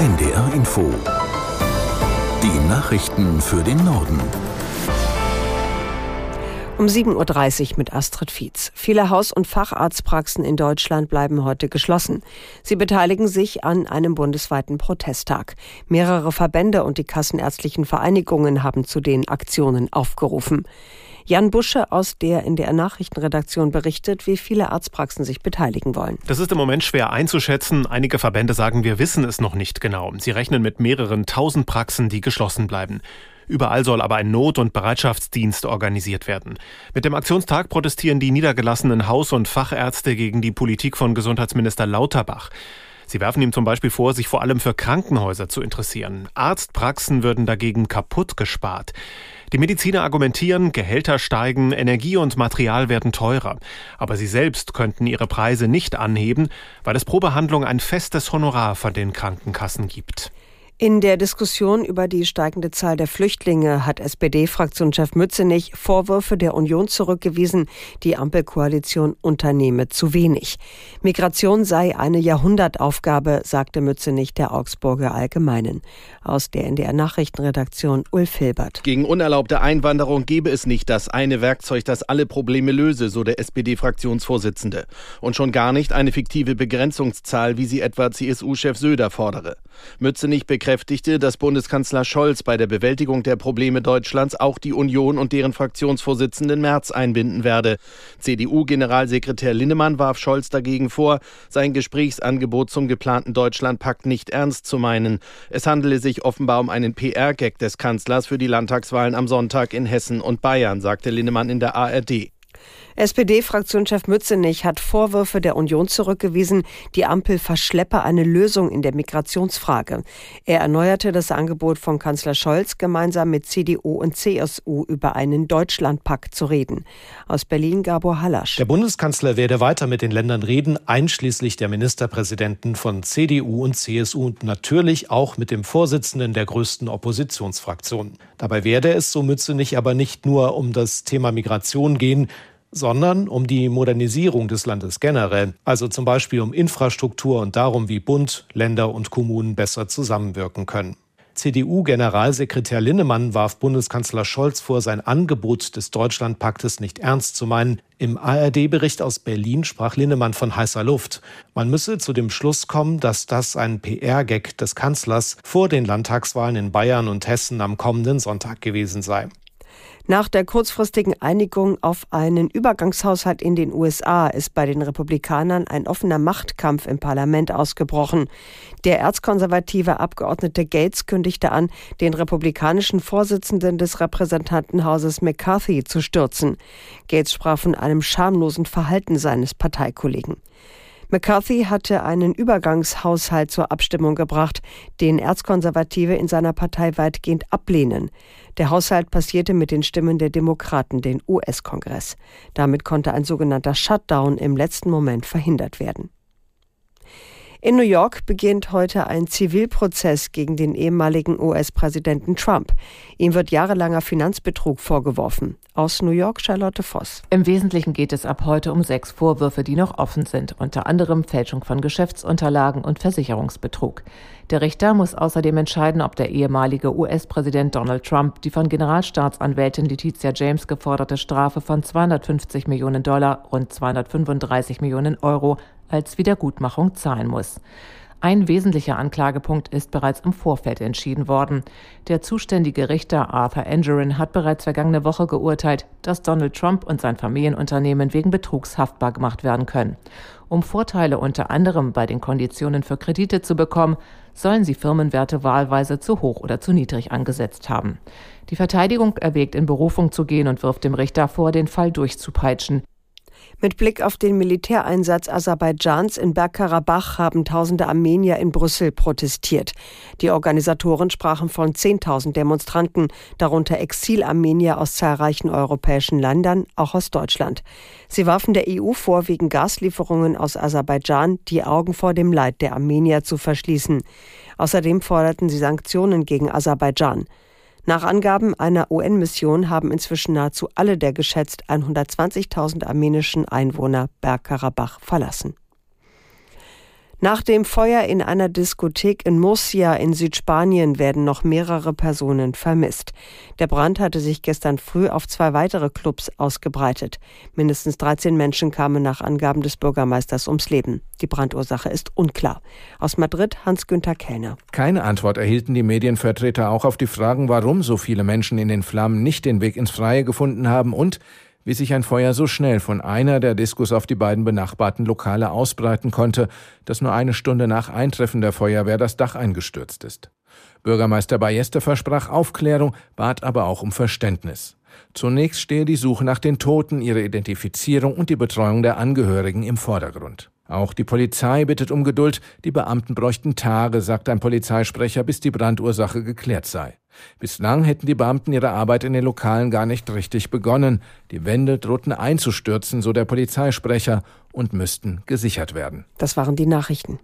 NDR Info. Die Nachrichten für den Norden. Um 7.30 Uhr mit Astrid Fietz. Viele Haus- und Facharztpraxen in Deutschland bleiben heute geschlossen. Sie beteiligen sich an einem bundesweiten Protesttag. Mehrere Verbände und die kassenärztlichen Vereinigungen haben zu den Aktionen aufgerufen. Jan Busche aus der in der Nachrichtenredaktion berichtet, wie viele Arztpraxen sich beteiligen wollen. Das ist im Moment schwer einzuschätzen. Einige Verbände sagen, wir wissen es noch nicht genau. Sie rechnen mit mehreren tausend Praxen, die geschlossen bleiben. Überall soll aber ein Not- und Bereitschaftsdienst organisiert werden. Mit dem Aktionstag protestieren die niedergelassenen Haus- und Fachärzte gegen die Politik von Gesundheitsminister Lauterbach. Sie werfen ihm zum Beispiel vor, sich vor allem für Krankenhäuser zu interessieren. Arztpraxen würden dagegen kaputt gespart. Die Mediziner argumentieren, Gehälter steigen, Energie und Material werden teurer. Aber sie selbst könnten ihre Preise nicht anheben, weil es pro Behandlung ein festes Honorar von den Krankenkassen gibt. In der Diskussion über die steigende Zahl der Flüchtlinge hat SPD-Fraktionschef Mützenich Vorwürfe der Union zurückgewiesen, die Ampelkoalition unternehme zu wenig. Migration sei eine Jahrhundertaufgabe, sagte Mützenich der Augsburger Allgemeinen. Aus der NDR Nachrichtenredaktion Ulf Hilbert. Gegen unerlaubte Einwanderung gebe es nicht das eine Werkzeug, das alle Probleme löse, so der SPD-Fraktionsvorsitzende. Und schon gar nicht eine fiktive Begrenzungszahl, wie sie etwa CSU-Chef Söder fordere. Mützenich bekräftigte, dass Bundeskanzler Scholz bei der Bewältigung der Probleme Deutschlands auch die Union und deren Fraktionsvorsitzenden Merz einbinden werde. CDU-Generalsekretär Linnemann warf Scholz dagegen vor, sein Gesprächsangebot zum geplanten Deutschlandpakt nicht ernst zu meinen. Es handele sich offenbar um einen PR-Gag des Kanzlers für die Landtagswahlen am Sonntag in Hessen und Bayern, sagte Linnemann in der ARD. SPD-Fraktionschef Mützenich hat Vorwürfe der Union zurückgewiesen, die Ampel verschleppe eine Lösung in der Migrationsfrage. Er erneuerte das Angebot von Kanzler Scholz, gemeinsam mit CDU und CSU über einen Deutschlandpakt zu reden. Aus Berlin Gabor Hallasch. Der Bundeskanzler werde weiter mit den Ländern reden, einschließlich der Ministerpräsidenten von CDU und CSU und natürlich auch mit dem Vorsitzenden der größten Oppositionsfraktion. Dabei werde es, so Mützenich, aber nicht nur um das Thema Migration gehen, sondern um die Modernisierung des Landes generell, also zum Beispiel um Infrastruktur und darum, wie Bund, Länder und Kommunen besser zusammenwirken können. CDU-Generalsekretär Linnemann warf Bundeskanzler Scholz vor, sein Angebot des Deutschlandpaktes nicht ernst zu meinen. Im ARD-Bericht aus Berlin sprach Linnemann von heißer Luft. Man müsse zu dem Schluss kommen, dass das ein PR-Gag des Kanzlers vor den Landtagswahlen in Bayern und Hessen am kommenden Sonntag gewesen sei. Nach der kurzfristigen Einigung auf einen Übergangshaushalt in den USA ist bei den Republikanern ein offener Machtkampf im Parlament ausgebrochen. Der erzkonservative Abgeordnete Gates kündigte an, den republikanischen Vorsitzenden des Repräsentantenhauses McCarthy zu stürzen. Gates sprach von einem schamlosen Verhalten seines Parteikollegen. McCarthy hatte einen Übergangshaushalt zur Abstimmung gebracht, den Erzkonservative in seiner Partei weitgehend ablehnen. Der Haushalt passierte mit den Stimmen der Demokraten den US-Kongress. Damit konnte ein sogenannter Shutdown im letzten Moment verhindert werden. In New York beginnt heute ein Zivilprozess gegen den ehemaligen US-Präsidenten Trump. Ihm wird jahrelanger Finanzbetrug vorgeworfen. Aus New York Charlotte Voss. Im Wesentlichen geht es ab heute um sechs Vorwürfe, die noch offen sind, unter anderem Fälschung von Geschäftsunterlagen und Versicherungsbetrug. Der Richter muss außerdem entscheiden, ob der ehemalige US-Präsident Donald Trump die von Generalstaatsanwältin Letizia James geforderte Strafe von 250 Millionen Dollar, rund 235 Millionen Euro als Wiedergutmachung zahlen muss. Ein wesentlicher Anklagepunkt ist bereits im Vorfeld entschieden worden. Der zuständige Richter Arthur Angerin hat bereits vergangene Woche geurteilt, dass Donald Trump und sein Familienunternehmen wegen Betrugs haftbar gemacht werden können. Um Vorteile unter anderem bei den Konditionen für Kredite zu bekommen, sollen sie Firmenwerte wahlweise zu hoch oder zu niedrig angesetzt haben. Die Verteidigung erwägt in Berufung zu gehen und wirft dem Richter vor, den Fall durchzupeitschen. Mit Blick auf den Militäreinsatz Aserbaidschans in Bergkarabach haben tausende Armenier in Brüssel protestiert. Die Organisatoren sprachen von 10.000 Demonstranten, darunter Exilarmenier aus zahlreichen europäischen Ländern, auch aus Deutschland. Sie warfen der EU vor, wegen Gaslieferungen aus Aserbaidschan die Augen vor dem Leid der Armenier zu verschließen. Außerdem forderten sie Sanktionen gegen Aserbaidschan. Nach Angaben einer UN-Mission haben inzwischen nahezu alle der geschätzt 120.000 armenischen Einwohner Bergkarabach verlassen. Nach dem Feuer in einer Diskothek in Murcia in Südspanien werden noch mehrere Personen vermisst. Der Brand hatte sich gestern früh auf zwei weitere Clubs ausgebreitet. Mindestens 13 Menschen kamen nach Angaben des Bürgermeisters ums Leben. Die Brandursache ist unklar. Aus Madrid Hans-Günther Kellner. Keine Antwort erhielten die Medienvertreter auch auf die Fragen, warum so viele Menschen in den Flammen nicht den Weg ins Freie gefunden haben und wie sich ein Feuer so schnell von einer der Diskus auf die beiden benachbarten Lokale ausbreiten konnte, dass nur eine Stunde nach Eintreffen der Feuerwehr das Dach eingestürzt ist. Bürgermeister Ballester versprach Aufklärung, bat aber auch um Verständnis. Zunächst stehe die Suche nach den Toten, ihre Identifizierung und die Betreuung der Angehörigen im Vordergrund. Auch die Polizei bittet um Geduld, die Beamten bräuchten Tage, sagt ein Polizeisprecher, bis die Brandursache geklärt sei. Bislang hätten die Beamten ihre Arbeit in den Lokalen gar nicht richtig begonnen. Die Wände drohten einzustürzen, so der Polizeisprecher, und müssten gesichert werden. Das waren die Nachrichten.